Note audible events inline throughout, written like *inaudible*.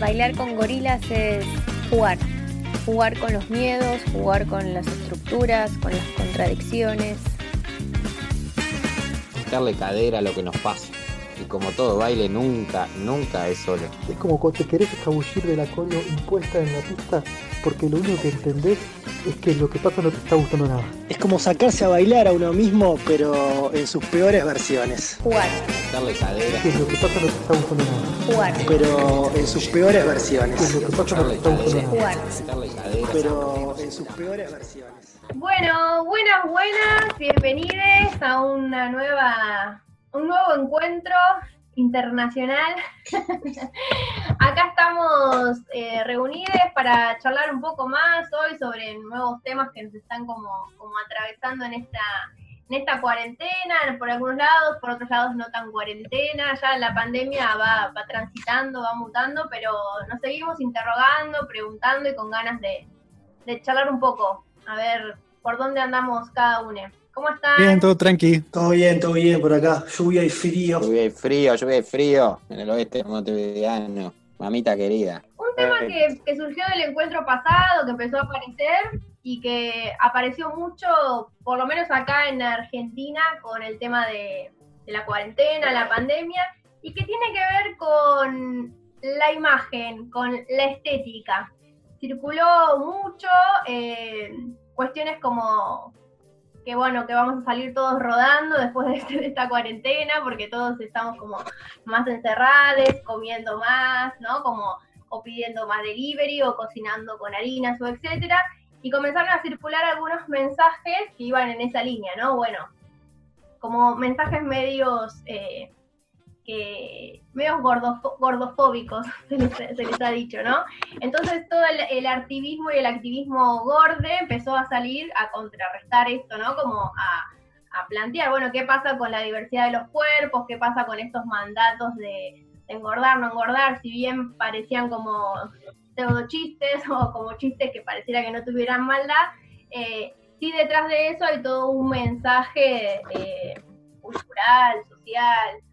Bailar con gorilas es jugar, jugar con los miedos, jugar con las estructuras, con las contradicciones. Darle cadera a lo que nos pasa. Y como todo baile, nunca, nunca es solo. Es como cuando te querés escabullir de la colo impuesta en la pista porque lo único que entendés es que lo que pasa no te está gustando nada. Es como sacarse a bailar a uno mismo, pero en sus peores versiones. Jugar, Darle cadera. Que lo que pasa no te está gustando nada. jugar, Pero en sus peores Que versiones. lo que pasa no te está gustando nada. jugar. Darle cadera. Pero en sus peores versiones. Bueno, buenas, buenas, bienvenidos a una nueva, un nuevo encuentro internacional. *laughs* Acá estamos eh, reunidos para charlar un poco más hoy sobre nuevos temas que nos están como, como atravesando en esta, en esta cuarentena, por algunos lados, por otros lados no tan cuarentena, ya la pandemia va, va transitando, va mutando, pero nos seguimos interrogando, preguntando y con ganas de, de charlar un poco, a ver por dónde andamos cada uno. ¿Cómo están? Bien, todo tranqui. Todo bien, todo bien por acá. Lluvia y frío. Lluvia y frío, lluvia y frío. En el oeste montevideano. Mamita querida. Un tema que, que surgió del encuentro pasado, que empezó a aparecer y que apareció mucho, por lo menos acá en Argentina, con el tema de, de la cuarentena, la pandemia, y que tiene que ver con la imagen, con la estética. Circuló mucho eh, cuestiones como que bueno, que vamos a salir todos rodando después de, este- de esta cuarentena, porque todos estamos como más encerrados, comiendo más, ¿no? Como o pidiendo más delivery o cocinando con harinas o etcétera, y comenzaron a circular algunos mensajes que iban en esa línea, ¿no? Bueno, como mensajes medios eh, que medios gordofo- gordofóbicos *laughs* se les, ha dicho, ¿no? Entonces todo el, activismo y el activismo gorde empezó a salir a contrarrestar esto, ¿no? Como a, a plantear, bueno, ¿qué pasa con la diversidad de los cuerpos? ¿Qué pasa con estos mandatos de, de engordar, no engordar? Si bien parecían como pseudo chistes *laughs* o como chistes que pareciera que no tuvieran maldad, eh, sí detrás de eso hay todo un mensaje eh, cultural, social,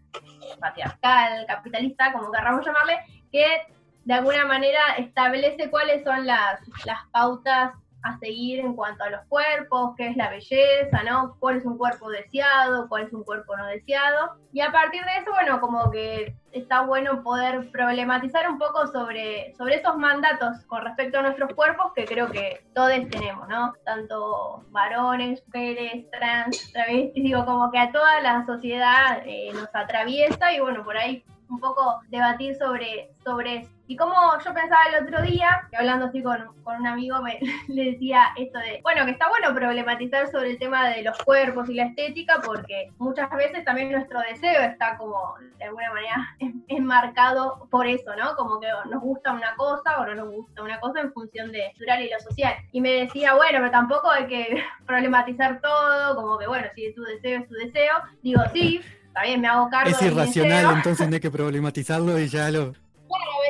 patriarcal, capitalista, como querramos llamarle, que de alguna manera establece cuáles son las, las pautas a seguir en cuanto a los cuerpos, qué es la belleza, ¿no? ¿Cuál es un cuerpo deseado, cuál es un cuerpo no deseado? Y a partir de eso, bueno, como que está bueno poder problematizar un poco sobre, sobre esos mandatos con respecto a nuestros cuerpos que creo que todos tenemos, ¿no? Tanto varones, mujeres, trans, travestis, digo, como que a toda la sociedad eh, nos atraviesa y bueno, por ahí un poco debatir sobre, sobre eso. Y como yo pensaba el otro día, que hablando así con, con un amigo, me *laughs* le decía esto de, bueno, que está bueno problematizar sobre el tema de los cuerpos y la estética, porque muchas veces también nuestro deseo está como, de alguna manera, *laughs* en- enmarcado por eso, ¿no? Como que nos gusta una cosa o no nos gusta una cosa en función de cultural y lo social. Y me decía, bueno, pero tampoco hay que *laughs* problematizar todo, como que, bueno, si tu deseo es tu deseo. Digo, sí, está bien, me hago cargo Es de mi irracional, deseo. entonces no hay que problematizarlo y ya lo.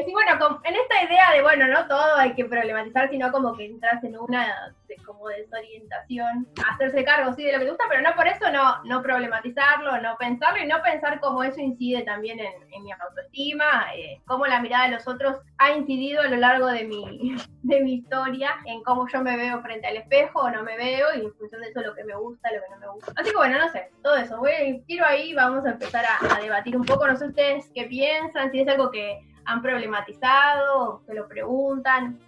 Y bueno, en esta idea de, bueno, no todo hay que problematizar, sino como que entras en una de- como desorientación, hacerse cargo, sí, de lo que te gusta, pero no por eso no, no problematizarlo, no pensarlo y no pensar cómo eso incide también en, mi autoestima, eh, cómo la mirada de los otros ha incidido a lo largo de mi, *laughs* de mi historia, en cómo yo me veo frente al espejo o no me veo, y en función de eso lo que me gusta, lo que no me gusta. Así que bueno, no sé, todo eso. Voy, quiero ahí, vamos a empezar a, a debatir un poco, no sé ustedes qué piensan, si es algo que han problematizado, se lo preguntan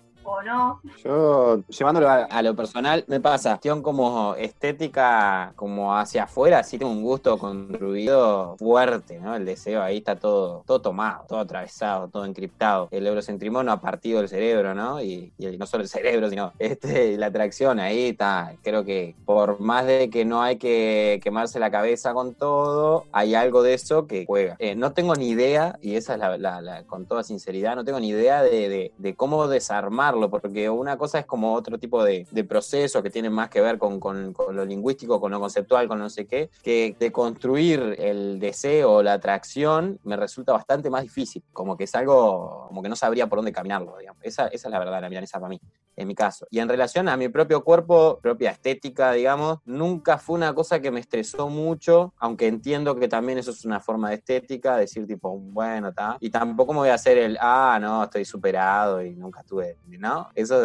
no. Yo, llevándolo a, lo personal, me pasa cuestión como estética, como hacia afuera, sí tengo un gusto construido fuerte, ¿no? El deseo ahí está todo, todo tomado, todo atravesado, todo encriptado. El eurocentrismo no ha partido el cerebro, ¿no? Y, no solo el cerebro, sino *laughs* este, la atracción ahí está. Creo que por más de que no hay que quemarse la cabeza con todo, hay algo de eso que juega. Eh, no tengo ni idea, y esa es la, con toda sinceridad, no tengo ni idea de, de- de cómo desarmarlo entenderlo, porque una cosa es como otro tipo de, de proceso que tiene más que ver con, con, con, lo lingüístico, con lo conceptual, con no sé qué, que de construir el deseo la atracción me resulta bastante más difícil, como que es algo, como que no sabría por dónde caminarlo, digamos. Esa, esa es la verdad, la milanesa para mí, en mi caso. Y en relación a mi propio cuerpo, propia estética, digamos, nunca fue una cosa que me estresó mucho, aunque entiendo que también eso es una forma de estética, decir tipo, bueno, está. Y tampoco me voy a hacer el, ah, no, estoy superado y nunca estuve, ¿no? Eso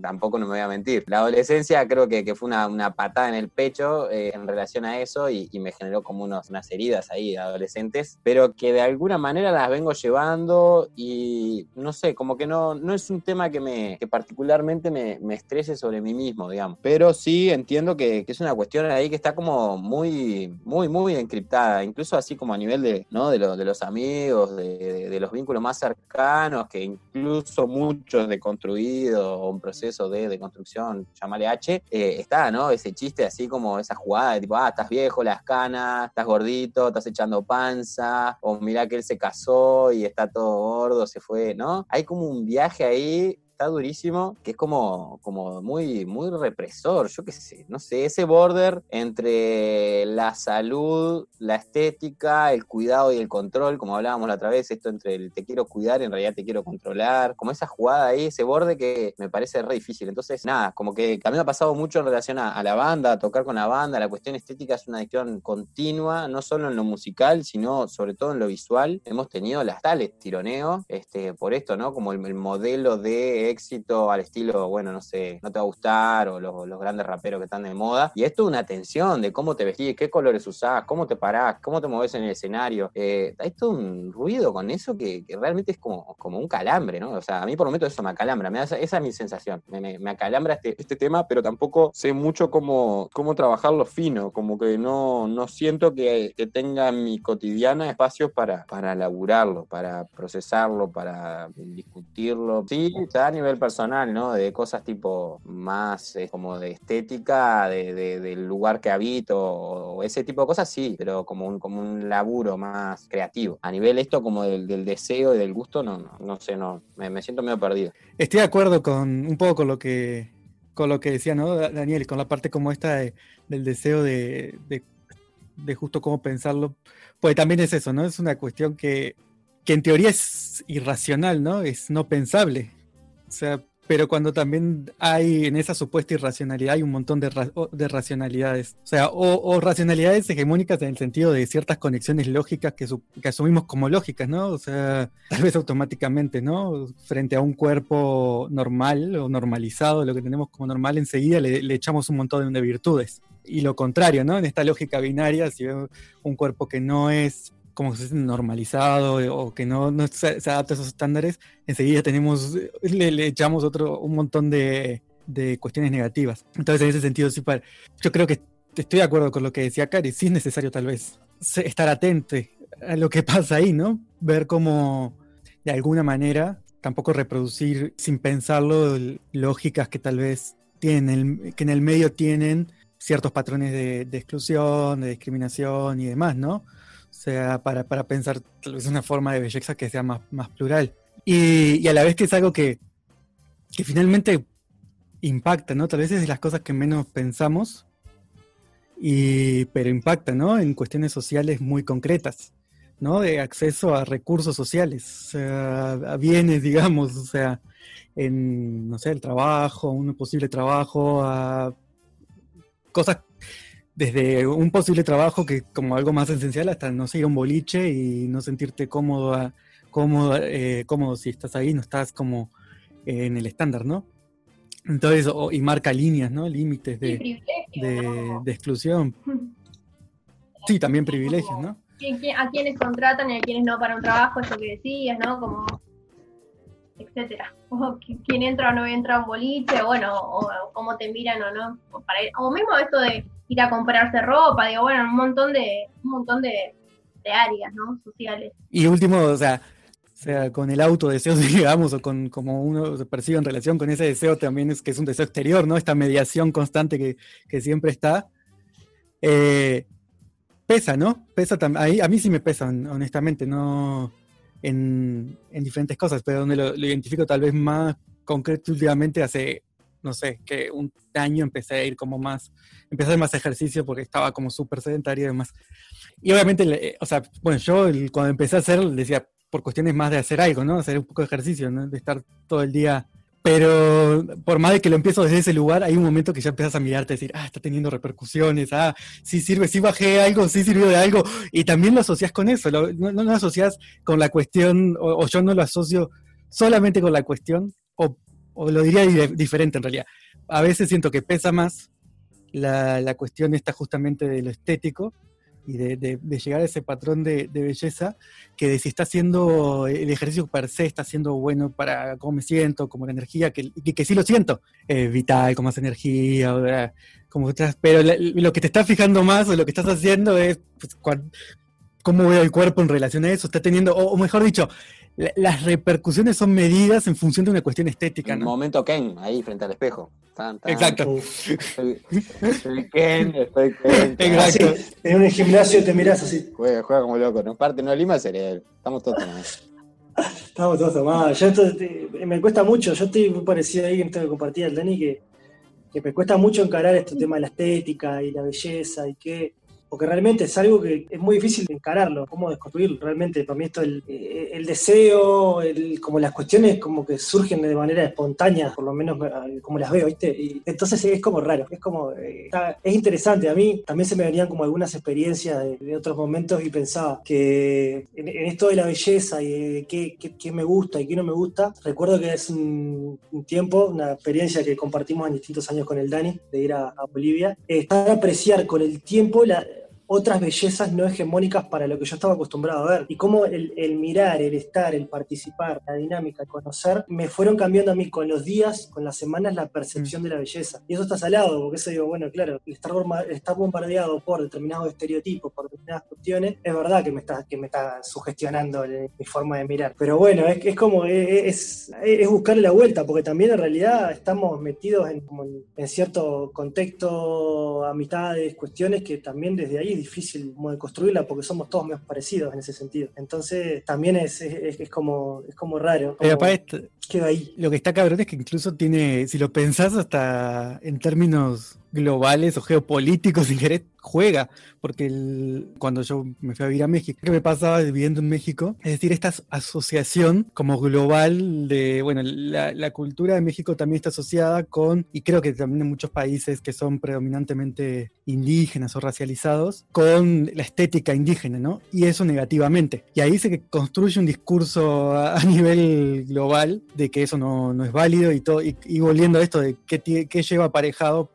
tampoco no me voy a mentir. La adolescencia creo que, que fue una, una, patada en el pecho eh, en relación a eso y, y me generó como unos, unas heridas ahí adolescentes, pero que de alguna manera las vengo llevando y no sé, como que no, no es un tema que, me, que particularmente me, me estrese sobre mí mismo, digamos. Pero sí entiendo que, que, es una cuestión ahí que está como muy, muy, muy encriptada, incluso así como a nivel de, ¿no? de, lo, de los amigos, de, de, de, los vínculos más cercanos, que incluso muchos de o un proceso de, de construcción, llamale H, eh, está, ¿no? Ese chiste así como esa jugada de tipo, ah, estás viejo, las canas, estás gordito, estás echando panza, o mira que él se casó y está todo gordo, se fue, ¿no? Hay como un viaje ahí está durísimo, que es como, como muy, muy represor, yo qué sé, no sé, ese border entre la salud, la estética, el cuidado y el control, como hablábamos la otra vez, esto entre el te quiero cuidar en realidad te quiero controlar, como esa jugada ahí, ese borde que me parece re difícil. Entonces, nada, como que a mí me ha pasado mucho en relación a, la banda, a tocar con la banda, la cuestión estética es una cuestión continua, no solo en lo musical, sino sobre todo en lo visual. Hemos tenido las tales tironeos, este, por esto, ¿no? Como el modelo de éxito al estilo, bueno, no sé, no te va a gustar, o los, los, grandes raperos que están de moda. Y esto es una tensión de cómo te vestís, qué colores usás, cómo te parás, cómo te mueves en el escenario. Eh, hay todo un ruido con eso que, que, realmente es como, como un calambre, ¿no? O sea, a mí por lo menos eso me acalambra, me da, esa, es mi sensación, me, me, me, acalambra este, este tema, pero tampoco sé mucho cómo, cómo trabajarlo fino, como que no, no siento que, que tenga en mi cotidiana espacios para, para laburarlo, para procesarlo, para discutirlo. Sí, está a nivel personal, ¿no? De cosas tipo más eh, como de estética, de, de, del lugar que habito, o ese tipo de cosas, sí, pero como un, como un laburo más creativo. A nivel esto como del, del deseo y del gusto, no, no, no sé, no, me, me, siento medio perdido. Estoy de acuerdo con un poco con lo que con lo que decía, ¿no, Daniel? Con la parte como esta de, del deseo de, de, de justo cómo pensarlo. Pues también es eso, ¿no? Es una cuestión que, que en teoría es irracional, ¿no? Es no pensable. O sea, pero cuando también hay en esa supuesta irracionalidad hay un montón de, ra de racionalidades. O sea, o, o, racionalidades hegemónicas en el sentido de ciertas conexiones lógicas que, que, asumimos como lógicas, ¿no? O sea, tal vez automáticamente, ¿no? Frente a un cuerpo normal o normalizado, lo que tenemos como normal, enseguida le, le echamos un montón de virtudes. Y lo contrario, ¿no? En esta lógica binaria, si vemos un cuerpo que no es como se normalizado o que no, se, adapta a esos estándares, enseguida tenemos, le, le echamos otro, un montón de, cuestiones negativas. Entonces, en ese sentido, sí, para, yo creo que estoy de acuerdo con lo que decía Cari, sí es necesario tal vez estar atento a lo que *laughs* pasa ahí, ¿no? Ver cómo, de alguna manera, tampoco reproducir sin pensarlo lógicas que tal vez tienen, que en el medio tienen ciertos patrones de exclusión, de discriminación y demás, ¿no? Sea, para, para, pensar tal vez una forma de belleza que sea más, más plural. Y, y, a la vez que es algo que, que finalmente impacta, ¿no? Tal vez es las cosas que menos pensamos, y, pero impacta, ¿no? En cuestiones sociales muy concretas, ¿no? De acceso a recursos sociales, sea, a bienes, *laughs* digamos, o sea, en, no sé, el trabajo, un posible trabajo, a cosas desde un posible trabajo que como algo más esencial hasta no sé, ir a un boliche y no sentirte cómodo, cómodo, eh, cómodo si estás ahí, no estás como en el estándar, ¿no? Entonces, oh, y marca líneas, ¿no? Límites de, de, ¿no? de, exclusión. *laughs* Sí, también privilegios, ¿no? A quienes contratan y a quienes no para un trabajo, eso que decías, ¿no? Como, etcétera. *laughs* O quién entra o no entra a un boliche, o bueno, o, o cómo te miran o no. O, para, o mismo esto de ir a comprarse ropa, digo, bueno, un montón de, un montón de, de áreas, ¿no? Sociales. Y último, o sea, o sea, con el autodeseo, *laughs* digamos, o con como uno se percibe en relación con ese deseo también es que es un deseo exterior, ¿no? Esta mediación constante que, que siempre está. Eh, pesa, ¿no? Pesa también. A mí sí me pesa, honestamente, no en, en diferentes cosas, pero donde lo, identifico tal vez más concreto últimamente hace, no sé, que un año empecé a ir como más, empecé a hacer más ejercicio porque estaba como súper sedentario y demás. Y obviamente, le- o sea, bueno, yo cuando empecé a hacer, decía, por cuestiones más de hacer algo, ¿no? Hacer un poco de ejercicio, ¿no? De estar todo el día. Pero por más de que lo empiezo desde ese lugar, hay un momento que ya empiezas a mirarte y decir, ah, está teniendo repercusiones, ah, sí sirve, sí bajé algo, sí sirvió de algo. Y también lo asocias con eso, lo- no, no lo asocias con la cuestión, o, o yo no lo asocio solamente con la cuestión, o, o lo diría di- diferente en realidad. A veces siento que pesa más la, la cuestión esta justamente de lo estético y de, de- llegar a ese patrón de, belleza, que de si está haciendo el ejercicio per se, está siendo bueno para cómo me siento, como la energía, que, que, sí lo siento, eh, vital, con más energía, eh, como otras, pero lo que te está fijando más o lo que estás haciendo es pues, cómo veo el cuerpo en relación a eso, está teniendo, o mejor dicho, la- las repercusiones son medidas en función de una cuestión estética, ¿no? momento Ken, ahí frente al espejo. Tan, tan. Exacto. Soy, soy Ken, estoy Ken. *laughs* Exacto. Así, en un gimnasio te mirás así. Juega, juega como loco. No parte, no lima cerebro. Estamos todos tomados. Estamos todos tomados. Yo esto, me cuesta mucho. Yo estoy muy parecido ahí en esto que compartía el Dani, que, que me cuesta mucho encarar este tema de la estética y la belleza y que. Porque realmente es algo que es muy difícil de encararlo, cómo desconstruirlo. Realmente, para mí esto, el, eh, el deseo, el- como las cuestiones como que surgen de manera espontánea, por lo menos eh, como las veo, ¿viste? Y entonces es como raro, es como, eh, está- es interesante. A mí también se me venían como algunas experiencias de, de otros momentos y pensaba que en, en esto de la belleza y de qué, qué- qué me gusta y qué no me gusta, recuerdo que es un, un tiempo, una experiencia que compartimos en distintos años con el Dani, de ir a, a Bolivia, estar a apreciar con el tiempo la, otras bellezas no hegemónicas para lo que yo estaba acostumbrado a ver. Y cómo el, el mirar, el estar, el participar, la dinámica, el conocer, me fueron cambiando a mí con los días, con las semanas, la percepción de la belleza. Y eso está salado, porque eso digo, bueno, claro, estar, estar bombardeado por determinados estereotipos, por determinadas cuestiones, es verdad que me está, que me está sugestionando el- mi forma de mirar. Pero bueno, es, es como, es, es buscarle la vuelta, porque también en realidad estamos metidos en, en- cierto contexto, amistades, cuestiones que también desde ahí es difícil como de construirla porque somos todos más parecidos en ese sentido. Entonces también es, es, es como, es como raro. Pero como- queda ahí. lo que está cabrón es que incluso tiene, si lo pensás hasta en términos globales o geopolíticos, *laughs* si querés, juega, porque el- cuando yo me fui a vivir a México, ¿qué me pasaba viviendo en México? Es decir, esta as- asociación como global de, bueno, la, la cultura de México también está asociada con, y creo que también en muchos países que son predominantemente indígenas o racializados, con la estética indígena, ¿no? Y eso negativamente. Y ahí se construye un discurso a, a nivel global de que eso no, no es válido y todo, y, y volviendo a esto de qué, qué lleva aparejado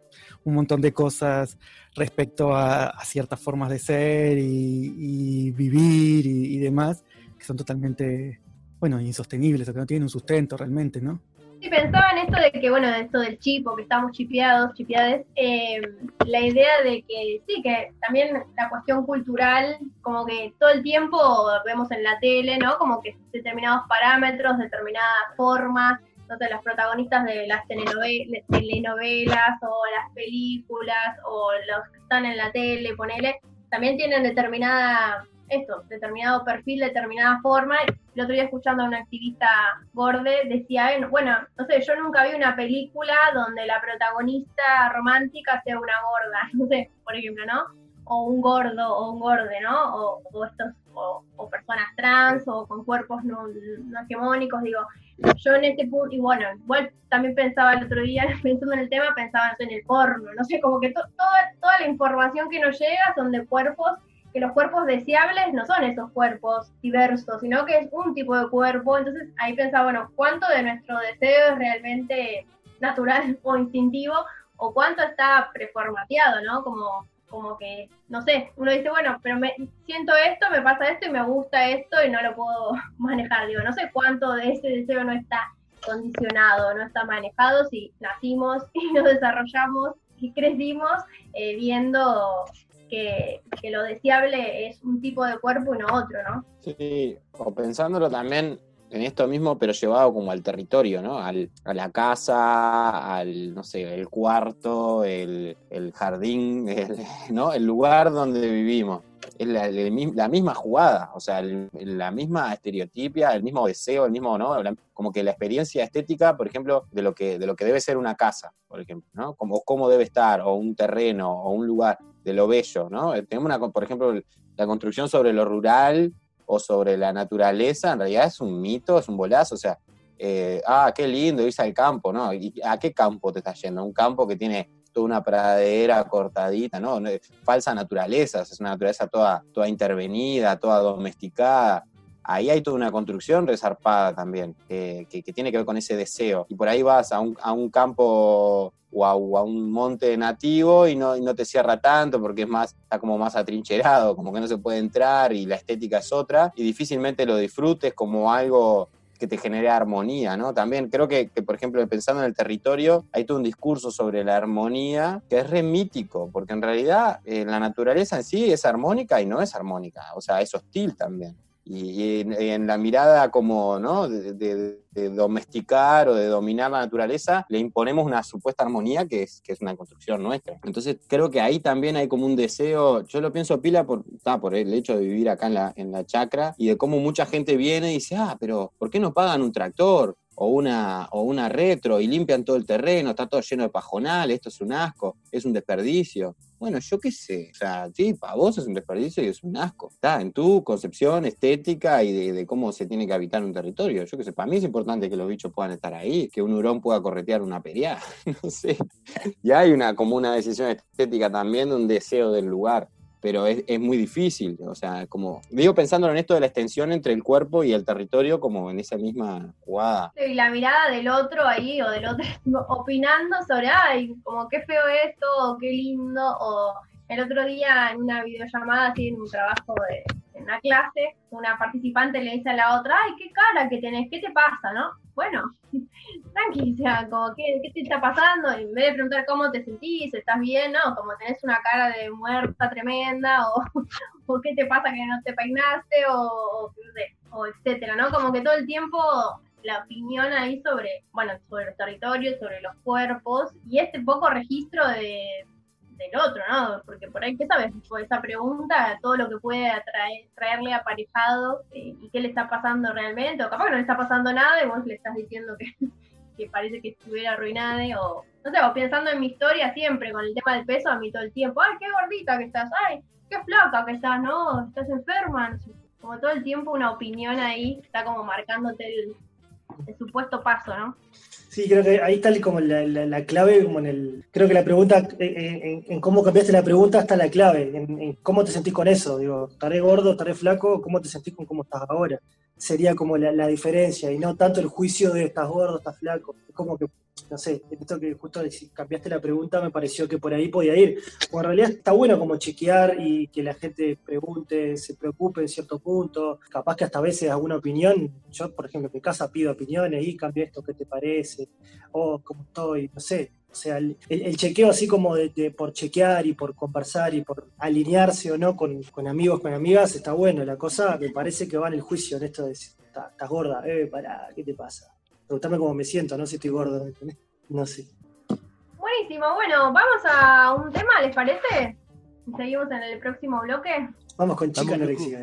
un montón de cosas respecto a, a ciertas formas de ser y, vivir y, demás, que son totalmente, bueno, insostenibles o que no tienen un sustento realmente, ¿no? Sí, pensaba en esto de que, bueno, esto del chip o que estamos chipeados, chipeades, eh, la idea de que sí, que también la cuestión cultural, como que todo el tiempo vemos en la tele, ¿no? Como que determinados parámetros, determinadas formas, entonces las protagonistas de las telenovela- telenovelas o las películas o los que están en la tele, ponele, también tienen determinada, esto, determinado perfil, determinada forma. El otro día escuchando a una activista borde decía, "Eh, bueno, no sé, yo nunca vi una película donde la protagonista romántica sea una gorda, *laughs* no sé, por ejemplo, ¿no? O un gordo o un gorde, ¿no? O, o estos, o, o personas trans o con cuerpos no, no hegemónicos, digo, yo en este punto, y bueno, igual también pensaba el otro día, *laughs* pensando en el tema, pensaba en el porno, no sé, como que to- toda, toda la información que nos llega son de cuerpos, que los cuerpos deseables no son esos cuerpos diversos, sino que es un tipo de cuerpo, entonces ahí pensaba, bueno, ¿cuánto de nuestro deseo es realmente natural *laughs* o instintivo? ¿O cuánto está preformateado, ¿no? Como, como que, no sé, uno dice, bueno, pero me siento esto, me pasa esto y me gusta esto y no lo puedo *laughs* manejar. Digo, no sé cuánto de ese deseo no está condicionado, no está manejado si nacimos *laughs* y nos desarrollamos y crecimos eh, viendo que, que lo deseable es un tipo de cuerpo y no otro, ¿no? Sí, o pensándolo también en esto mismo, pero llevado como al territorio, ¿no? Al, a la casa, al, no sé, el cuarto, el, el jardín, *laughs* el, ¿no? El lugar donde vivimos. es la, misma jugada, o sea, la misma estereotipia, el mismo deseo, el mismo, ¿no? como que la experiencia estética, por ejemplo, de lo que, de lo que debe ser una casa, por ejemplo, ¿no? Como cómo debe estar, o un terreno, o un lugar, de lo bello, ¿no? Eh, tenemos una, por ejemplo, la construcción sobre lo rural sobre la naturaleza, en realidad es un mito, es un bolazo, o sea, eh, ah, qué lindo irse al campo, ¿no? ¿Y a qué campo te estás yendo? Un campo que tiene toda una pradera cortadita, ¿no? Falsa naturaleza, es una naturaleza toda, toda intervenida, toda domesticada. Ahí hay toda una construcción resarpada también, que, tiene que ver con ese deseo. Y por ahí vas a un, a un campo o a, un monte nativo y no, no te cierra tanto porque es más, está como más atrincherado, como que no se puede entrar y la estética es otra y difícilmente lo disfrutes como algo que te genere armonía, ¿no? También creo que, por ejemplo, pensando en el territorio, hay todo un discurso sobre la armonía que es remítico, porque en realidad eh, la naturaleza en sí es armónica y no es armónica, o sea, es hostil también. Y, en, la mirada como ¿no? De, domesticar o de dominar la naturaleza, le imponemos una supuesta armonía que es, que es una construcción nuestra. Entonces creo que ahí también hay como un deseo, yo lo pienso pila por, por el hecho de vivir acá en la, en la chacra y de cómo mucha gente viene y dice, ah, pero ¿por qué no pagan un tractor? o una, o una retro y limpian todo el terreno, está todo lleno de pajonal, esto es un asco, es un desperdicio. Bueno, yo qué sé, o sea, sí, para vos es un desperdicio y es un asco. Está en tu concepción estética y de, cómo se tiene que habitar un territorio. Yo qué sé, para mí es importante que los bichos puedan estar ahí, que un hurón pueda corretear una peria, *laughs* no sé. Y hay una, como una decisión estética también de un deseo del lugar pero es, es, muy difícil, o sea, como, digo pensando en esto de la extensión entre el cuerpo y el territorio como en esa misma jugada. Y la mirada del otro ahí, o del otro *laughs* opinando sobre, ay, como qué feo esto, o qué lindo, o el otro día en una videollamada, así un trabajo de, en una clase, una participante le dice a la otra, ay, qué cara que tenés, ¿qué te pasa, no? Bueno, tranqui, o sea, como, ¿qué, ¿qué, te está pasando? En vez de preguntar cómo te sentís, ¿estás bien? No, como tenés una cara de muerta tremenda, o, *laughs* o qué te pasa que no te peinaste, o, o, etcétera, ¿no? Como que todo el tiempo la opinión ahí sobre, bueno, sobre los territorios, sobre los cuerpos, y este poco registro de, del otro, ¿no? Porque por ahí, ¿qué sabes? Por esa pregunta, todo lo que puede traerle aparejado eh, y qué le está pasando realmente, o capaz que no le está pasando nada y vos le estás diciendo que, *laughs* parece que estuviera arruinado, o no sé, o pensando en mi historia siempre, con el tema del peso, a mí todo el tiempo, ay, qué gordita que estás, ay, qué flaca que estás, no, estás enferma, como todo el tiempo una opinión ahí está como marcándote el, el supuesto paso, ¿no? Sí, creo que ahí está como la, clave, como en el. Creo que la pregunta, eh, eh, en, cómo cambiaste la pregunta está la clave, en, cómo te sentís con eso. Digo, estaré gordo, estaré flaco, ¿cómo te sentís con cómo estás ahora? Sería como la, diferencia, y no tanto el juicio de estás gordo, estás flaco. Es como que no sé, esto que justo cambiaste la pregunta me pareció que por ahí podía ir. O en realidad está bueno como chequear y que la gente pregunte, se preocupe en cierto punto. Capaz que hasta a veces alguna opinión, yo por ejemplo en mi casa pido opiniones y cambia esto, ¿qué te parece? O cómo estoy, no sé. O sea, el, chequeo así como de, por chequear y por conversar y por alinearse o no con, amigos, con amigas, está bueno. La cosa me parece que va en el juicio en esto de decir, estás gorda, eh, para, ¿qué te pasa? Preguntarme cómo me siento, no si estoy gordo, no sé. Buenísimo, bueno, vamos a un tema, ¿les parece? Seguimos en el próximo bloque. Vamos con chica anorexica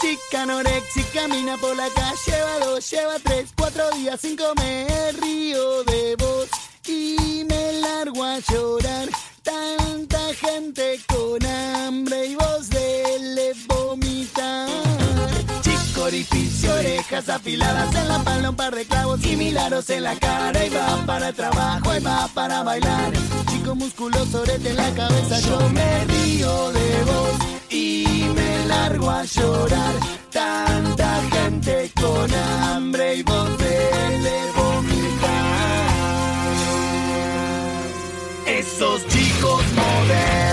Chica anorexica camina por la calle, lleva dos, lleva tres, cuatro días sin comer, río de voz y me largo a llorar. Tanta gente con hambre y voz orificio, orejas afiladas en la palma, un par de clavos y milagros en la cara. Y va para el trabajo, y va para bailar. Chico musculoso, orete en la cabeza. Yo me río de vos y me largo a llorar. Tanta gente con hambre y voz de le Esos chicos modernos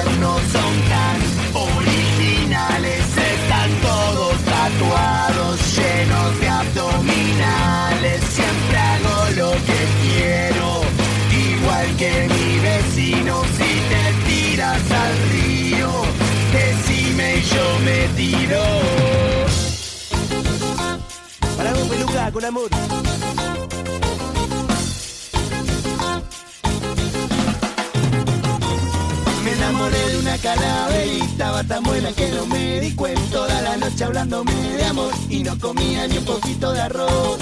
que mi vecino si te tiras al río, decime y yo me tiro. Para un peluca con amor. enamoré de una calaverita estaba tan buena que no me di cuenta toda la noche hablándome de amor y no comía ni un poquito de arroz.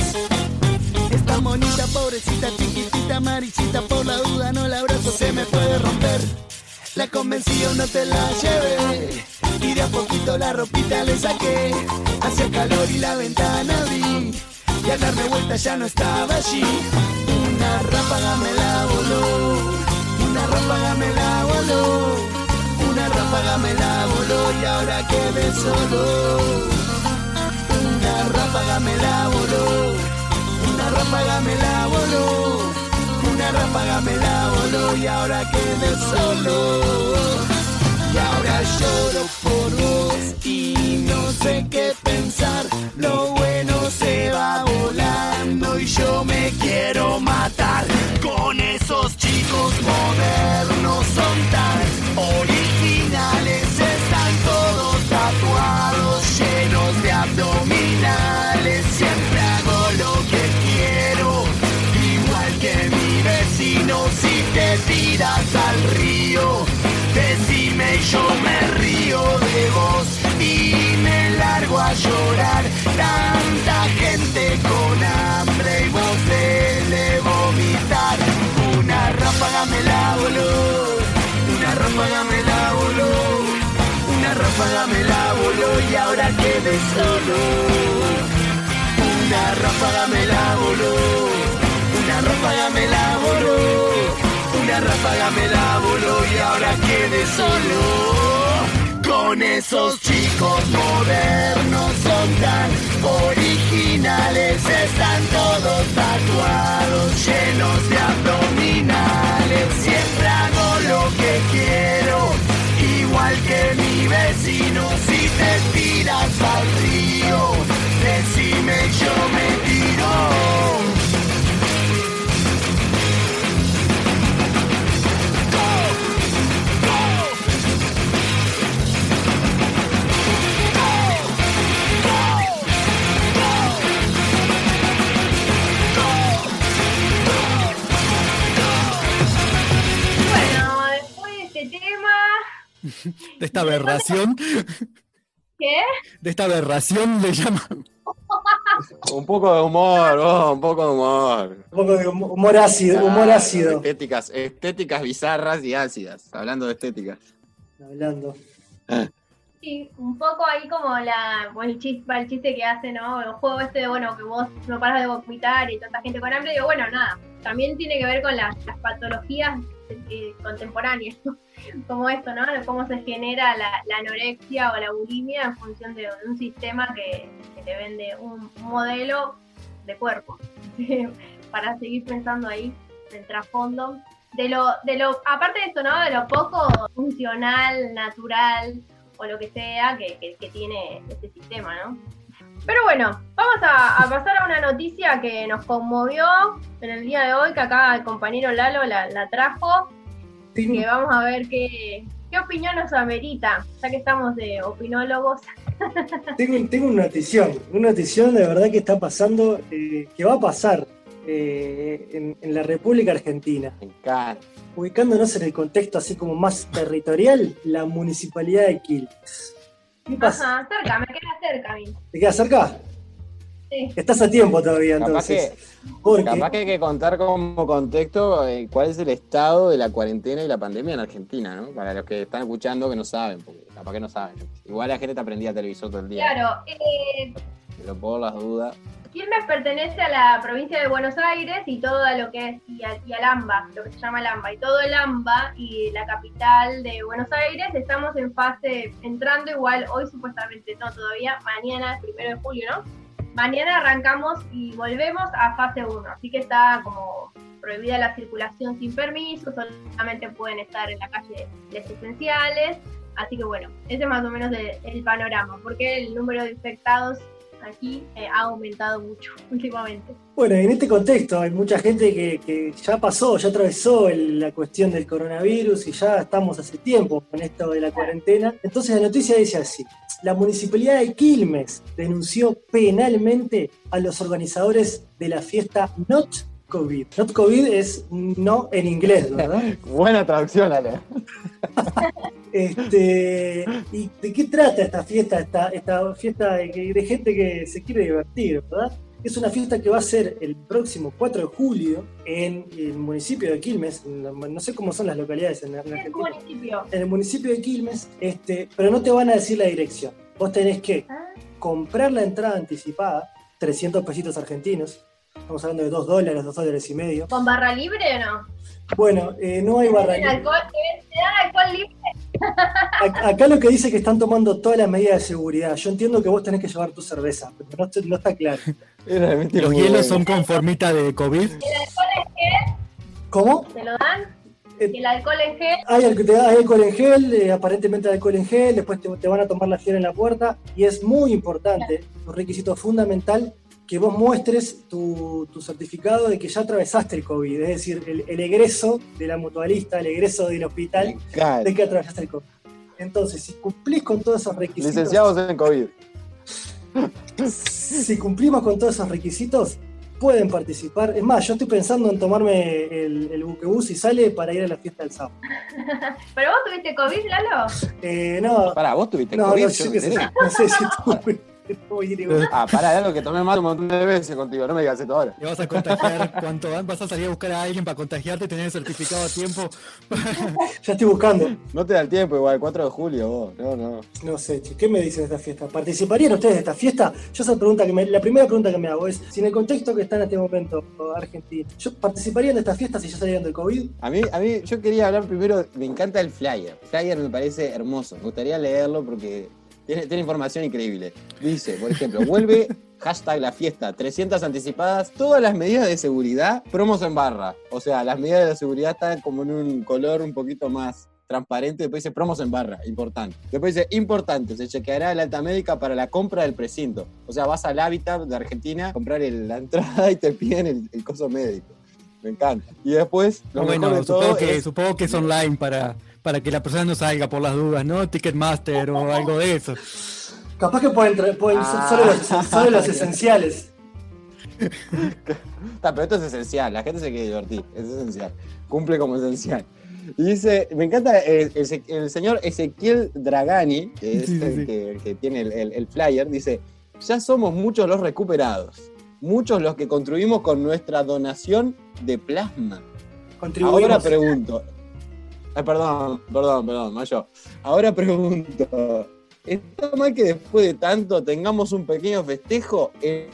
Esta bonita, pobrecita, chiquitita, amarillita, por la duda no la abrazo, se me puede romper. La convencí yo no te la llevé y de a poquito la ropita le saqué. Hacía calor y la ventana abrí y al darme vuelta ya no estaba allí. Una ráfaga me la voló, una ráfaga me la voló, una ráfaga me la voló y ahora quedé solo. Una ráfaga me la voló, ráfaga me la voló, una ráfaga me la voló y ahora quedé solo. Y ahora lloro por vos y no sé qué pensar. Lo bueno se va volando y yo me quiero matar. Con esos chicos modernos son tan originales. Tiras al río, decime yo me río de vos y me largo a llorar. Tanta gente con hambre y vos de vomitar. Una ráfaga me la voló, una ráfaga me la voló, una ráfaga me la voló y ahora quedé solo. Una ráfaga me la voló, una ráfaga me la voló. Una ráfaga me la voló y ahora quedé solo. Con esos chicos modernos son tan originales, están todos tatuados, llenos de abdominales. Siempre hago lo que quiero, igual que mi vecino. Si te tiras al río, decime yo me tiro. De esta aberración, *laughs* ¿qué? de esta aberración le llama. Un poco de humor, vos, un poco de humor. Un poco de hum- humor ácido, humor Ah, ácido. Estéticas, estéticas bizarras y ácidas. Hablando de estéticas. Hablando. Sí, un poco ahí como la, el chiste, el chiste que hace, ¿no? El juego este de, bueno, que vos no paras de vomitar y tanta gente con hambre, digo, bueno, nada, también tiene que ver con las, las patologías eh, contemporáneas, *laughs* como esto, ¿no? Cómo se genera la, la anorexia o la bulimia en función de, un sistema que, que te vende un modelo de cuerpo. *laughs* Para seguir pensando ahí, el trasfondo. De lo, de lo, aparte de esto, ¿no? De lo poco funcional, natural, o lo que sea que, que- que tiene este sistema, ¿no? Pero bueno, vamos a, a pasar a una noticia que nos conmovió en el día de hoy, que acá el compañero Lalo la, la trajo, que vamos a ver qué, qué opinión nos amerita, ya que estamos de opinólogos. *laughs* tengo, tengo una notición, una notición de verdad que está pasando, eh, que va a pasar eh, en, en la República Argentina. Me encanta. Ubicándonos en el contexto así como más territorial, la municipalidad de Quilmes. ¿Qué pasa? Ajá, cerca, me queda cerca a mí. ¿Te quedas cerca? Sí. Estás a tiempo todavía Capaz entonces. que, capaz que hay que contar como contexto eh, cuál es el estado de la cuarentena y la pandemia en Argentina, ¿no? Para los que están escuchando que no saben, porque capaz que no saben. Igual la gente te aprendía televisor todo el día. Claro, eh, Pero por las dudas. Quilmes pertenece a la provincia de Buenos Aires y todo lo que es, y, a- y al AMBA, lo que se llama el AMBA. Y todo el AMBA y la capital de Buenos Aires estamos en fase, entrando igual, hoy supuestamente no todavía, mañana, primero de julio, ¿no? Mañana arrancamos y volvemos a fase 1, así que está como prohibida la circulación sin permiso, solamente pueden estar en la calle les esenciales, así que bueno, ese es más o menos de- el panorama, porque el número de infectados aquí eh, ha aumentado mucho *laughs* últimamente. Bueno, en este contexto hay mucha gente que, que ya pasó, ya atravesó el- la cuestión del coronavirus y ya estamos hace tiempo con esto de la cuarentena. Entonces la noticia dice así, la municipalidad de Quilmes denunció penalmente a los organizadores de la fiesta Not COVID. Not COVID es no en inglés, ¿verdad? *laughs* Buena traducción, Ale. *laughs* Este, ¿Y de qué trata esta fiesta? Esta, esta fiesta de, gente que se quiere divertir, ¿verdad? Es una fiesta que va a ser el próximo 4 de julio en el municipio de Quilmes. en No sé cómo son las localidades en, en Argentina. un municipio. En el municipio de Quilmes, este, pero no te van a decir la dirección. Vos tenés que Ah, comprar la entrada anticipada, 300 pesitos argentinos. Estamos hablando de 2 dólares, 2 dólares y medio. ¿Con barra libre o no? Bueno, eh, no hay barra ¿Tienen libre. alcohol? ¿Te dan alcohol libre? Ac- Acá lo que dice es que están tomando todas las medidas de seguridad. Yo entiendo que vos tenés que llevar tu cerveza, pero no, no está claro. Los hielos son con formita de COVID. ¿Cómo? ¿Te lo dan? Eh, ¿Y el alcohol en gel? Hay, al- te da- hay alcohol en gel, eh, aparentemente hay alcohol en gel, después te, te van a tomar la fiera en la puerta y es muy importante, un requisito fundamental, que vos muestres tu, tu certificado de que ya atravesaste el COVID, es decir, el, el egreso de la mutualista, el egreso del hospital de que atravesaste el COVID. Entonces, si cumplís con todos esos requisitos, Licenciados en COVID. *laughs* si cumplimos con todos esos requisitos, pueden participar. Es más, yo estoy pensando en tomarme el, el buquebús y sale para ir a la fiesta del sábado. *laughs* ¿Pero vos tuviste COVID, Lalo? Eh, no, Pará, vos tuviste no, COVID. no, yo yo qué qué sé, sé. *laughs* no sé si tuve. Igual. Ah, pará, algo que tomé mal un montón de veces contigo. No me digas esto ahora. Te vas a contagiar cuanto vas a salir a buscar a alguien para contagiarte, tener el certificado a tiempo. *laughs* Ya estoy buscando. No te da el tiempo igual, 4 de julio vos. No, no. No sé, che, ¿qué me dicen de esta fiesta? ¿Participarían ustedes de esta fiesta? Yo esa pregunta que me, la primera pregunta que me hago es, si en el contexto que está en este momento Argentina, ¿yo participarían de esta fiesta si ya salieran del COVID? A mí, a mí, yo quería hablar primero, me encanta el flyer. El flyer me parece hermoso. Me gustaría leerlo porque tiene, tiene información increíble. Dice, por ejemplo, vuelve *laughs* hashtag la fiesta, 300 anticipadas, todas las medidas de seguridad, promos en barra. O sea, las medidas de seguridad están como en un color un poquito más transparente, después dice promos en barra, importante. Después dice, importante, se chequeará la alta médica para la compra del precinto. O sea, vas al hábitat de Argentina comprar el- la entrada y te piden el, el coso médico. Me encanta. Y después, lo mejor bueno, todo supongo que, es- supongo que es online para, para que la persona no salga por las dudas, ¿no? Ticketmaster o algo de eso. Capaz que pueden, pueden ser Ah. solo los, solo los esenciales. Está, pero esto es esencial, la gente se quiere divertir, es esencial, cumple como esencial. Y dice, me encanta el, el- el señor Ezequiel Dragani, que es Sí, sí, el, sí. Que, el que tiene el, el- el flyer, dice, ya somos muchos los recuperados, muchos los que construimos con nuestra donación de plasma. Ahora Contribuimos. pregunto, Ay, perdón, perdón, perdón, Mayo. Ahora pregunto, ¿está mal que después de tanto tengamos un pequeño festejo en,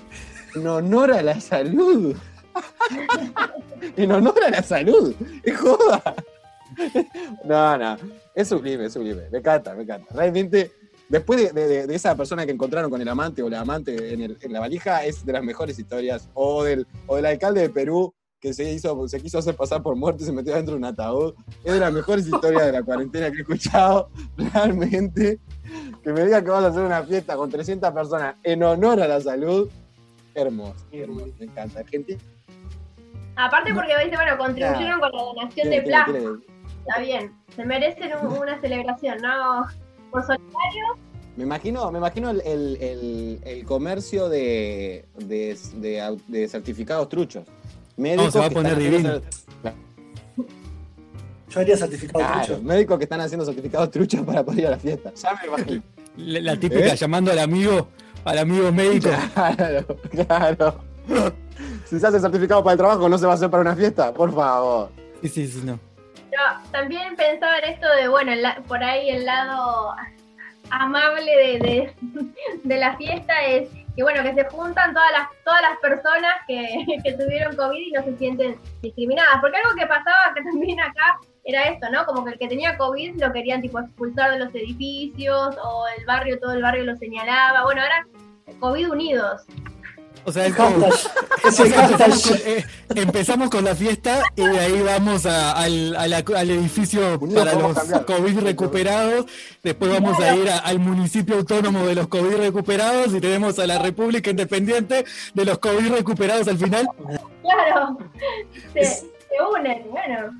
honor a la salud? *laughs* en honor a la salud, es joda. no, no, es sublime, es sublime, me encanta, me encanta. Realmente, después de, esa persona que encontraron con el amante o la amante en, en la valija, es de las mejores historias. O del, o del alcalde de Perú que se, hizo, se quiso hacer pasar por muerto y se metió dentro de un ataúd. Es de las mejores historias de la cuarentena que he escuchado, *laughs* realmente. Que me digan que vas a hacer una fiesta con 300 personas en honor a la salud, hermoso, hermoso, me encanta. Argentina. Aparte porque dice, bueno, contribuyeron con la donación de plasma. tiene- Está bien. Se merecen un- una celebración, ¿no? Por solidario. Me imagino, me imagino el, el- el- el comercio de, de, de certificados truchos. Médicos se va a poner haciendo divino. Yo haría certificado Claro, trucho. médicos que están haciendo certificados truchos para poder ir a la fiesta. La, la típica ¿Eh? llamando al amigo, al amigo médico. Claro, claro. Si se hace certificado para el trabajo, ¿no se va a hacer para una fiesta? Por favor. Sí, sí, sí, no. Yo también pensaba en esto de, bueno, la- por ahí el lado amable de, de, *laughs* de la fiesta es que, bueno, que se juntan todas las, todas las personas que, *laughs* que tuvieron COVID y no se sienten discriminadas. Porque algo que pasaba que *laughs* también acá era esto, ¿no? Como que el que tenía COVID lo querían tipo expulsar de los edificios o el barrio, todo el barrio lo señalaba. Bueno, ahora COVID unidos. O sea, es como, Hashtag. Es el empezamos, hashtag. con, eh, empezamos con la fiesta y de ahí vamos a- al, a la- al edificio Unidos para los cambiar. COVID recuperados. Después vamos a ir a- al municipio autónomo de los COVID recuperados y tenemos a la República Independiente de los COVID recuperados al final. Claro, se, unen, bueno.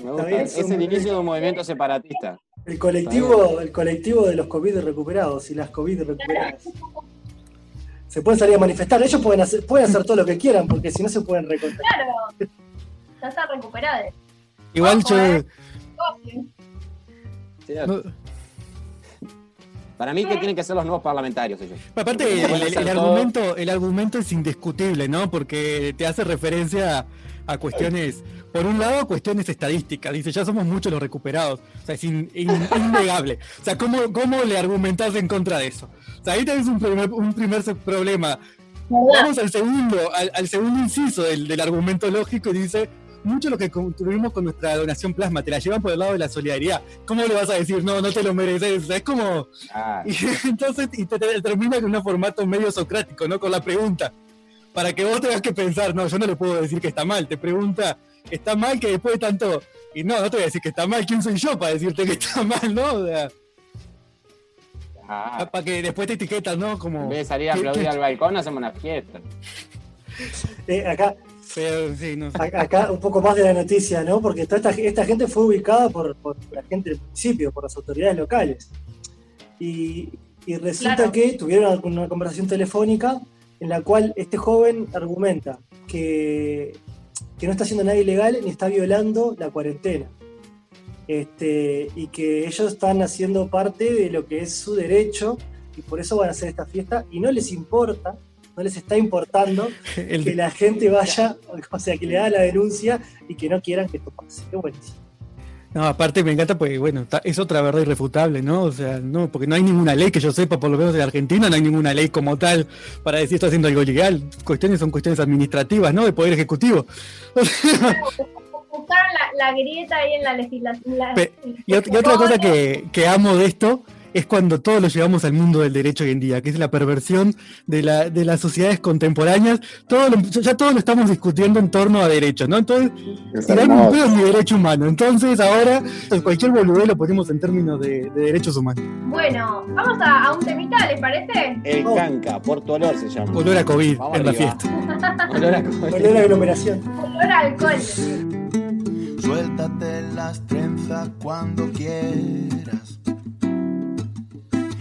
Me gusta. Es el inicio de un movimiento separatista. El colectivo, el colectivo de los COVID recuperados y las COVID recuperadas. *laughs* se pueden salir a manifestar. Ellos pueden hacer, pueden hacer todo lo que quieran, porque si no se pueden recontar. Claro. Ya está recuperada. Igual Ojo, yo. eh. No- Para mí, que tienen que ser los nuevos parlamentarios ellos? Aparte, el, hacer argumento, el argumento es indiscutible, ¿no? Porque te hace referencia a, a cuestiones, por un lado, cuestiones estadísticas. Dice, ya somos muchos los recuperados. O sea, es in- in- innegable. O sea, ¿cómo, ¿cómo le argumentás en contra de eso? O sea, ahí tenés un primer, un primer problema. Vamos al segundo, al, al segundo inciso del, del argumento lógico y dice, mucho lo que construimos con nuestra donación plasma, te la llevan por el lado de la solidaridad. ¿Cómo le vas a decir, no, no te lo mereces? O sea, es como... Ah, Y *laughs* entonces y te, te- termina con un formato medio socrático, ¿no? Con la pregunta. Para que vos tengas que pensar, no, yo no le puedo decir que está mal. Te pregunta, ¿está mal que después de tanto.? Y no, no te voy a decir que está mal. ¿Quién soy yo para decirte que está mal, no? O sea, ah. para que después te etiquetas, ¿no? Como. En vez de salir a ¿qué- aplaudir qué- al balcón, hacemos una fiesta. Eh, acá, Pero, sí, no acá un poco más de la noticia, ¿no? Porque toda esta, esta gente fue ubicada por, por la gente del municipio, por las autoridades locales. Y, y resulta Claro. que tuvieron una conversación telefónica en la cual este joven argumenta que, que no está haciendo nada ilegal ni está violando la cuarentena. Este, y que ellos están haciendo parte de lo que es su derecho y por eso van a hacer esta fiesta y no les importa, no les está importando *laughs* El- que la gente vaya, *laughs* o sea, que le haga la denuncia y que no quieran que esto pase. Qué buenísimo. No, aparte me encanta porque, bueno, es otra verdad irrefutable, ¿no? O sea, no, porque no hay ninguna ley que yo sepa, por lo menos en Argentina, no hay ninguna ley como tal para decir estoy haciendo algo ilegal. Cuestiones son cuestiones administrativas, ¿no? De poder ejecutivo. *laughs* Buscaron la, la grieta ahí en la legislación. la- Y, y otra cosa que, que amo de esto es cuando todos lo llevamos al mundo del derecho hoy en día, que es la perversión de, la, de las sociedades contemporáneas. Todo lo- ya todos lo estamos discutiendo en torno a derechos, ¿no? Entonces, tirarme un pedo es mi derecho humano. Entonces, ahora cualquier boludez lo ponemos en términos de, de derechos humanos. Bueno, vamos a, a un temita, ¿les parece? El Canca, Puerto Olor se llama. Olor a COVID Vamos en la arriba. fiesta. *laughs* Olor a COVID. Volver la aglomeración. Olor a alcohol. Suéltate las trenzas cuando quieras.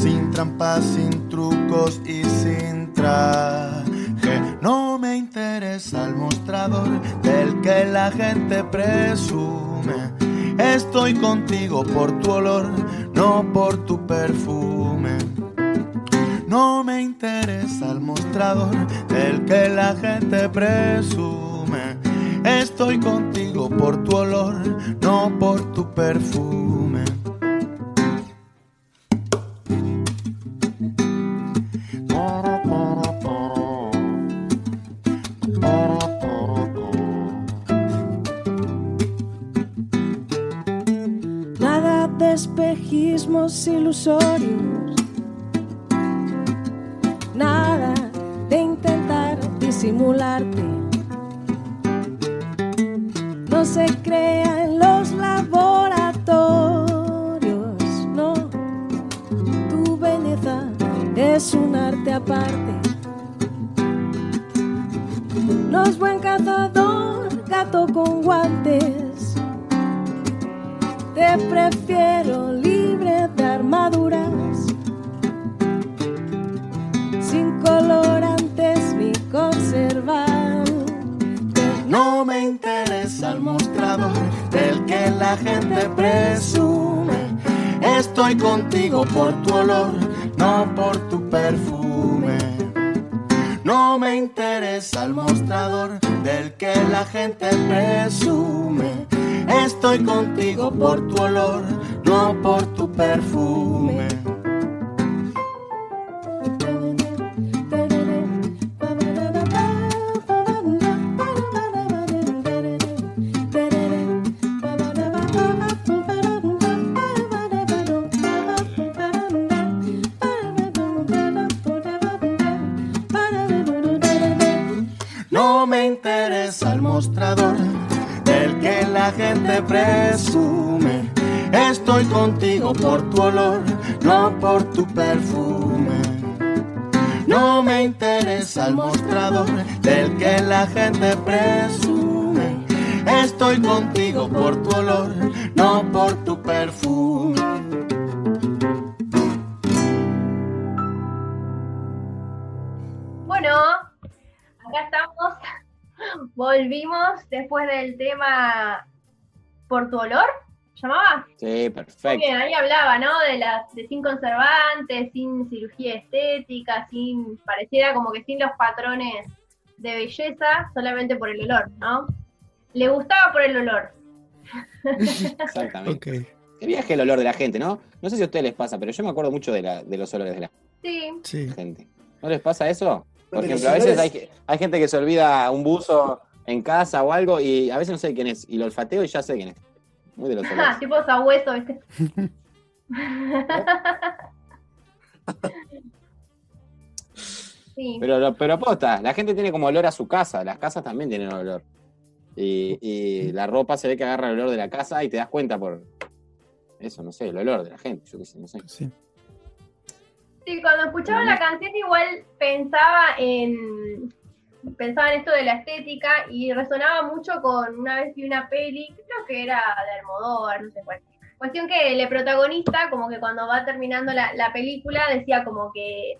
sin trampas, sin trucos y sin traje. No me interesa el mostrador del que la gente presume. Estoy contigo por tu olor, no por tu perfume. No me interesa el mostrador del que la gente presume. Estoy contigo por tu olor, no por tu perfume. caos ilusório perfume. Contigo por tu olor, no por tu perfume. No me interesa el mostrador del que la gente presume. Estoy contigo por tu olor, no por tu perfume. Bueno, acá estamos. *laughs* Volvimos después del tema por tu olor. ¿Llamaba? Sí, Muy perfecto. bien, ahí hablaba, ¿no? De las de sin conservantes, sin cirugía estética, sin pareciera como que sin los patrones de belleza, solamente por el olor, ¿no? Le gustaba por el olor. *laughs* Exactamente. Ok. Qué viaje el olor de la gente, ¿no? No sé si a ustedes les pasa, pero yo me acuerdo mucho de, la- de los olores de la Sí, Sí. gente. ¿No les pasa eso? Por ejemplo, a veces hay, hay gente que se olvida un buzo en casa o algo y a veces no sé quién es. Y lo olfateo y ya sé quién es. Muy de los *laughs* olores. tipo sabueso, ¿viste? *laughs* sí. Pero, pero aposta, la gente tiene como olor a su casa, las casas también tienen olor. Y, y la ropa se ve que agarra el olor de la casa y te das cuenta por eso, no sé, el olor de la gente, yo qué sé, no sé. Sí. Sí, cuando escuchaba la canción igual pensaba en pensaba en esto de la estética y resonaba mucho con una vez vi una peli, creo que era de Almodóvar, no sé cuál. Cuestión que el protagonista, como que cuando va terminando la, la película, decía como que,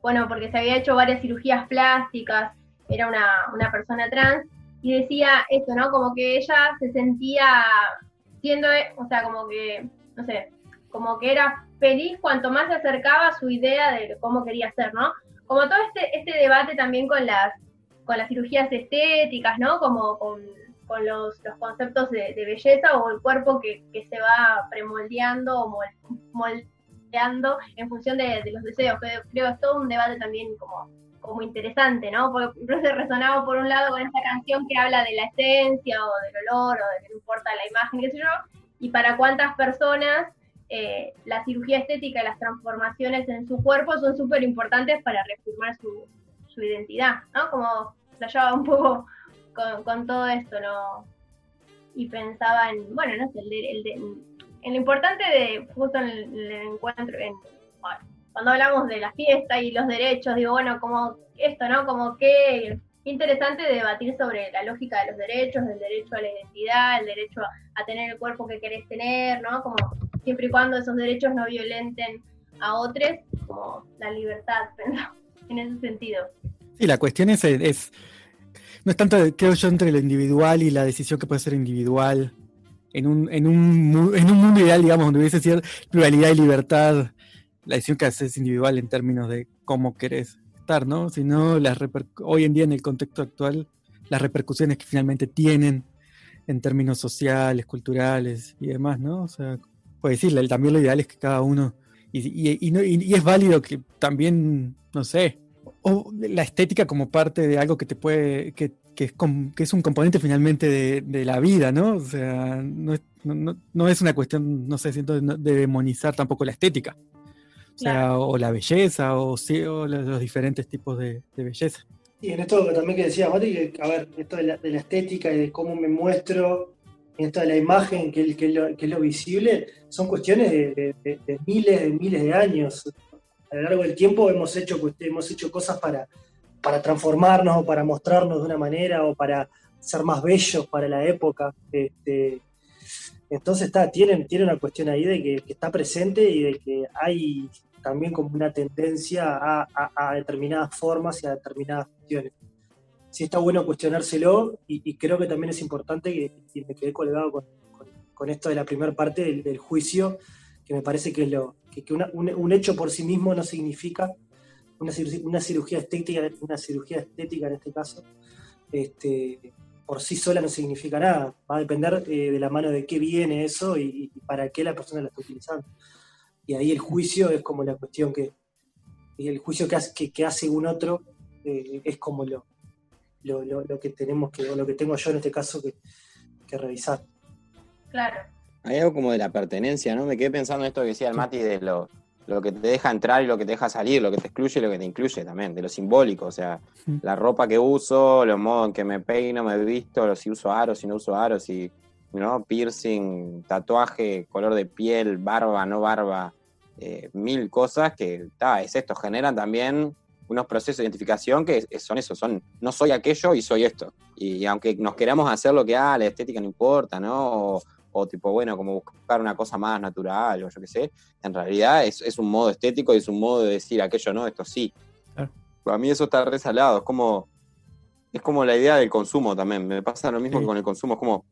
bueno, porque se había hecho varias cirugías plásticas, era una, una persona trans, y decía esto, ¿no? Como que ella se sentía siendo, o sea, como que, no sé, como que era feliz cuanto más se acercaba a su idea de cómo quería ser, ¿no? Como todo este, este debate también con las, con las cirugías estéticas, ¿no? Como con, los, conceptos de, belleza o el cuerpo que, que se va premoldeando o mol- moldeando en función de, los deseos. Creo, que es todo un debate también como, como interesante, ¿no? Porque incluso resonaba por un lado con esta canción que habla de la esencia o del olor o de que no importa la imagen, qué sé yo, y para cuántas personas eh, la cirugía estética y las transformaciones en su cuerpo son súper importantes para reafirmar su, su identidad, ¿no? Como flasheaba un poco con, todo esto, ¿no? Y pensaba en, bueno, no sé, el de- el de- en lo importante de, justo en el, en el encuentro, en, cuando hablamos de la fiesta y los derechos, digo, bueno, como esto, ¿no? Como que interesante debatir sobre la lógica de los derechos, del derecho a la identidad, el derecho a, tener el cuerpo que querés tener, ¿no? Como siempre y cuando esos derechos no violenten a otros, como la libertad, *laughs* pensaba, en ese sentido. Sí, la cuestión es, es- no es tanto, creo yo, entre lo individual y la decisión que puede ser individual. En un, en un, en un mundo ideal, digamos, donde hubiese cierta pluralidad y libertad, la decisión que haces es individual en términos de cómo querés estar, ¿no? Sino las hoy en día, en el contexto actual, las repercusiones que finalmente tienen en términos sociales, culturales y demás, ¿no? O sea, puede decirle, también lo ideal es que cada uno, y, y- y no- y- y es válido que también, no sé, o la estética como parte de algo que te puede, que, que es, com- que es un componente finalmente de, de la vida, ¿no? O sea, no es, no, no- no es una cuestión, no sé, siento de, demonizar tampoco la estética. O sea, Claro. o la belleza, o, sí, o los, los diferentes tipos de, de belleza. Y en esto también que decía Mati, que, a ver, esto de la, de la estética y de cómo me muestro, esto de la imagen, que, es- lo, visible, son cuestiones de, miles de miles de años. A lo largo del tiempo hemos hecho, hemos hecho cosas para, para transformarnos o para mostrarnos de una manera o para ser más bellos para la época. Este, entonces está, tienen, tiene una cuestión ahí de que, está presente y de que hay también como una tendencia a, a- a determinadas formas y a determinadas cuestiones. Sí está bueno cuestionárselo y, creo que también es importante y me quedé colgado con, esto de la primera parte del, juicio, que me parece que, lo, que, un, hecho por sí mismo no significa una, cirugía- una cirugía estética, una cirugía estética en este caso, este, por sí sola no significa nada. Va a depender eh, de la mano de qué viene eso y, para qué la persona la está utilizando. Y ahí el juicio es como la cuestión que, y el juicio que hace, que, que hace un otro eh, es como lo, lo, lo- lo que tenemos que, o lo que tengo yo en este caso que, que revisar. Claro. Hay algo como de la pertenencia, ¿no? Me quedé pensando en esto que decía el Mati de lo, lo que te deja entrar y lo que te deja salir, lo que te excluye y lo que te incluye también, de lo simbólico, o sea, la ropa que uso, los modos en que me peino, me visto, si uso aros, si no uso aros, si, ¿no? Piercing, tatuaje, color de piel, barba, no barba, eh, mil cosas que, ta, es esto, generan también unos procesos de identificación que son eso, son, no soy aquello y soy esto. Y, aunque nos queramos hacer lo que, ah, la estética no importa, ¿no? O, o tipo, bueno, como buscar una cosa más natural o yo qué sé, en realidad es, es un modo estético y es un modo de decir aquello no, esto sí. Claro. Para mí eso está resalado, es como, es como la idea del consumo también, me pasa lo mismo Sí. que con el consumo, es como,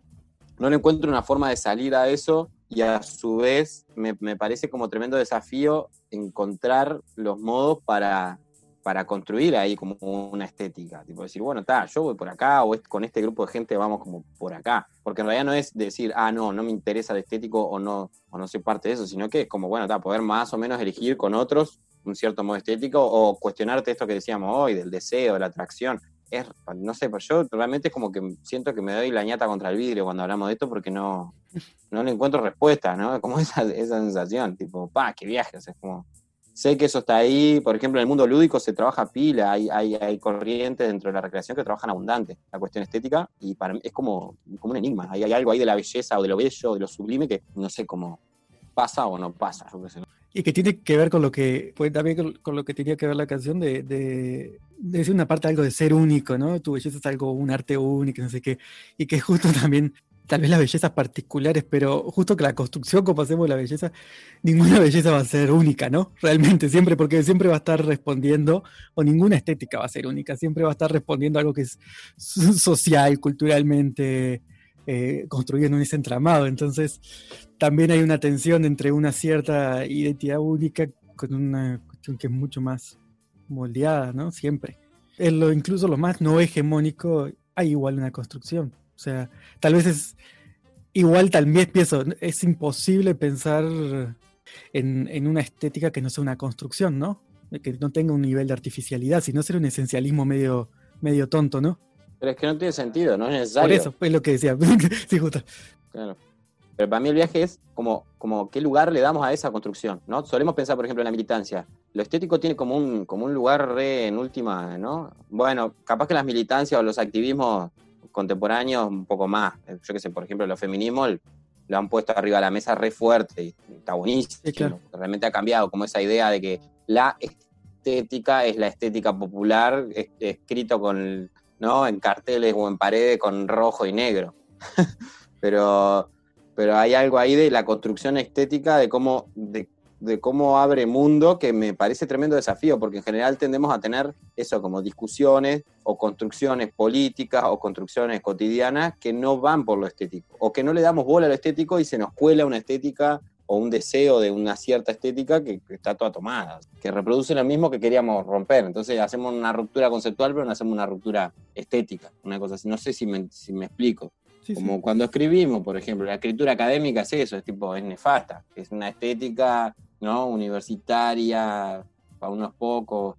no le encuentro una forma de salir a eso y a su vez me, me parece como tremendo desafío encontrar los modos para, para construir ahí como una estética, tipo decir, bueno, está, yo voy por acá o con este grupo de gente vamos como por acá, porque en realidad no es decir, ah, no, no me interesa el estético o no, o no soy parte de eso, sino que es como, bueno, está, poder más o menos elegir con otros un cierto modo estético o cuestionarte esto que decíamos hoy, del deseo, de la atracción. Es, no sé, pero yo realmente es como que siento que me doy la ñata contra el vidrio cuando hablamos de esto porque no, *laughs* no le encuentro respuesta, ¿no? Como esa, esa sensación, tipo, pa, qué viaje, o sea, es como, sé que eso está ahí, por ejemplo, en el mundo lúdico se trabaja pila, hay, hay, hay corrientes dentro de la recreación que trabajan abundante la cuestión estética, y para mí es como, como un enigma, hay, hay algo ahí de la belleza o de lo bello, de lo sublime que no sé cómo pasa o no pasa. Y que tiene que ver con lo que, pues también con lo que tenía que ver la canción de, de, de decir una parte algo de ser único, ¿no? Tu belleza es algo, un arte único, no sé qué. Y que justo también, tal vez las bellezas particulares, pero justo que la construcción, como hacemos la belleza, ninguna *laughs* belleza va a ser única, ¿no? Realmente, siempre, porque siempre va a estar respondiendo, o ninguna estética va a ser única, siempre va a estar respondiendo a algo que es so- social, culturalmente, eh, construido en ese entramado. Entonces, también hay una tensión entre una cierta identidad única con una cuestión que es mucho más moldeada, ¿no? Siempre. Incluso lo más no hegemónico, hay igual una construcción. O sea, tal vez es igual, también pienso, es imposible pensar en, en una estética que no sea una construcción, ¿no? Que no tenga un nivel de artificialidad, sino ser un esencialismo medio, medio tonto, ¿no? Pero es que no tiene sentido, no es necesario. Por eso, es lo que decía. *laughs* sí, justo. Claro. Pero para mí el viaje es como, como qué lugar le damos a esa construcción, ¿no? Solemos pensar, por ejemplo, en la militancia. Lo estético tiene como un, como un lugar re en última, ¿no? Bueno, capaz que las militancias o los activismos contemporáneos un poco más. Yo qué sé, por ejemplo, los feminismos lo han puesto arriba de la mesa re fuerte y está buenísimo. Sí, claro. Realmente ha cambiado como esa idea de que la estética es la estética popular, es- escrito con, ¿no? En carteles o en paredes con rojo y negro. *laughs* pero, pero hay algo ahí de la construcción estética, de cómo, de, de cómo abre mundo, que me parece tremendo desafío, porque en general tendemos a tener eso como discusiones o construcciones políticas o construcciones cotidianas que no van por lo estético, o que no le damos bola a lo estético y se nos cuela una estética o un deseo de una cierta estética que, que está toda tomada, que reproduce lo mismo que queríamos romper. Entonces hacemos una ruptura conceptual, pero no hacemos una ruptura estética, una cosa así. No sé si me, si me explico. Sí, sí. Como cuando escribimos, por ejemplo, la escritura académica es eso, es tipo, es nefasta, es una estética, ¿no? Universitaria, para unos pocos.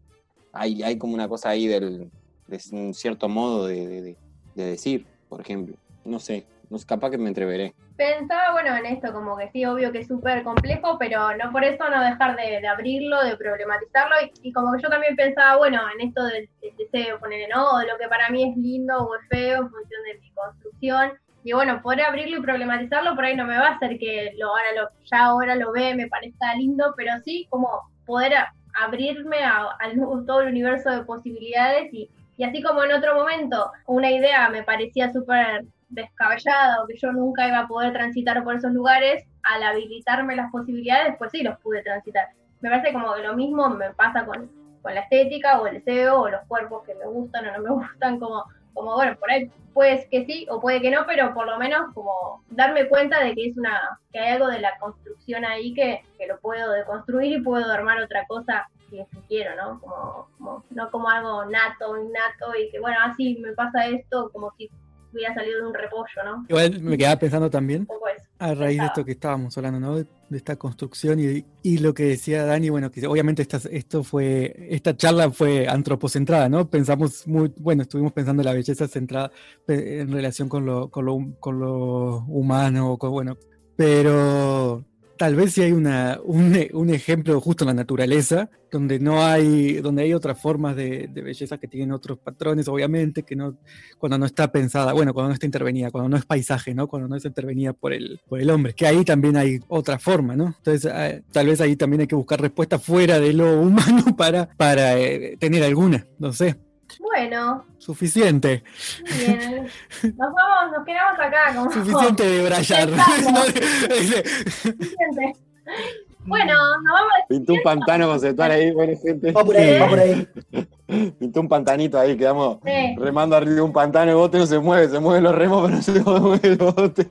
Hay, hay como una cosa ahí del, de un cierto modo de, de- de- de decir, por ejemplo. No sé, no sé, capaz que me entreveré. Pensaba, bueno, en esto, como que sí, obvio que es súper complejo, pero no por eso no dejar de, de abrirlo, de problematizarlo, y, como que yo también pensaba, bueno, en esto del, deseo, ponerle, ¿no? De lo que para mí es lindo o es feo en función de mi construcción, y bueno, poder abrirlo y problematizarlo por ahí no me va a hacer que lo, ahora lo, ya ahora lo ve, me parezca lindo, pero sí como poder abrirme a, todo el universo de posibilidades y, y así como en otro momento una idea me parecía súper descabellada o que yo nunca iba a poder transitar por esos lugares, al habilitarme las posibilidades, pues sí los pude transitar. Me parece como que lo mismo me pasa con, con la estética o el deseo o los cuerpos que me gustan o no me *laughs* gustan, como, como bueno, por ahí pues que sí o puede que no, pero por lo menos como darme cuenta de que es una, que hay algo de la construcción ahí que, que lo puedo deconstruir y puedo armar otra cosa que quiero, ¿no? Como, como- no como algo nato, innato y que bueno, así me pasa esto como si hubiera salido de un repollo, ¿no? Igual me quedaba pensando también a raíz de esto que estábamos hablando, ¿no? De, de esta construcción y, y lo que decía Dani, bueno, que obviamente esta, esto fue, esta charla fue antropocentrada, ¿no? Pensamos muy, bueno, estuvimos pensando en la belleza centrada en relación con lo, con lo, con lo humano, con, bueno, pero tal vez si hay una, un, un ejemplo justo en la naturaleza, donde no hay, donde hay otras formas de, de belleza que tienen otros patrones, obviamente, que no, cuando no está pensada, bueno, cuando no está intervenida, cuando no es paisaje, ¿no? Cuando no es intervenida por el, por el hombre, que ahí también hay otra forma, ¿no? Entonces, eh, tal vez ahí también hay que buscar respuestas fuera de lo *laughs* humano para, para eh, tener alguna, no sé, Bueno, suficiente, muy bien. Nos vamos, nos quedamos acá. Como suficiente de brayar. *laughs* *laughs* No, ese- Suficiente. Bueno, nos vamos a Pintó un pantano conceptual ahí, buena gente. Va por ahí, Eh. va por ahí. *laughs* Pintó un pantanito ahí, quedamos Sí. remando arriba de un pantano, el bote no se mueve, se mueven los remos, pero no se mueve el bote.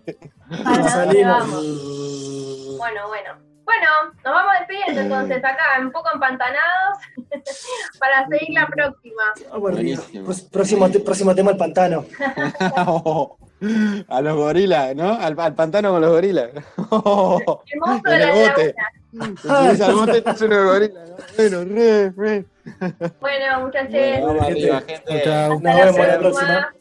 ¿Para dónde Salimos. vamos? Bueno, bueno. Bueno, nos vamos despidiendo *clears throat* entonces acá, un poco empantanados, *laughs* para seguir la próxima. Buenísimo. Pro- Próximo, próximo tema, el pantano. *laughs* A los gorilas, ¿no? Al, al pantano con los gorilas. *laughs* El monstruo de el la bote. al bote y estás lleno de gorilas. ¿no? Bueno, re, re. Bueno, muchachos. Bueno, gente. Nos vemos la próxima.